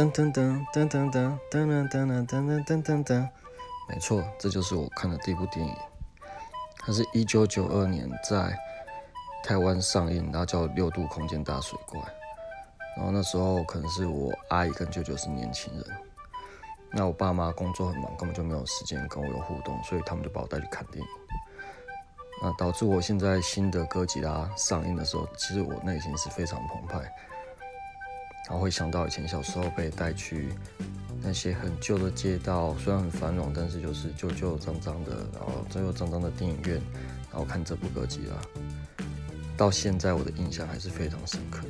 噔噔噔噔噔噔噔噔噔噔噔噔噔噔，没错，这就是我看的第一部电影。它是一九九二年在台湾上映，然后叫《六度空间大水怪》。然后那时候可能是我阿姨跟舅舅是年轻人，那我爸妈工作很忙，根本就没有时间跟我有互动，所以他们就把我带去看电影。那导致我现在新的哥吉拉上映的时候，其实我内心是非常澎湃，然后会想到以前小时候被带去那些很旧的街道，虽然很繁荣，但是就是旧旧脏脏的，然后旧旧脏脏的电影院，然后看这部哥吉拉，到现在我的印象还是非常深刻。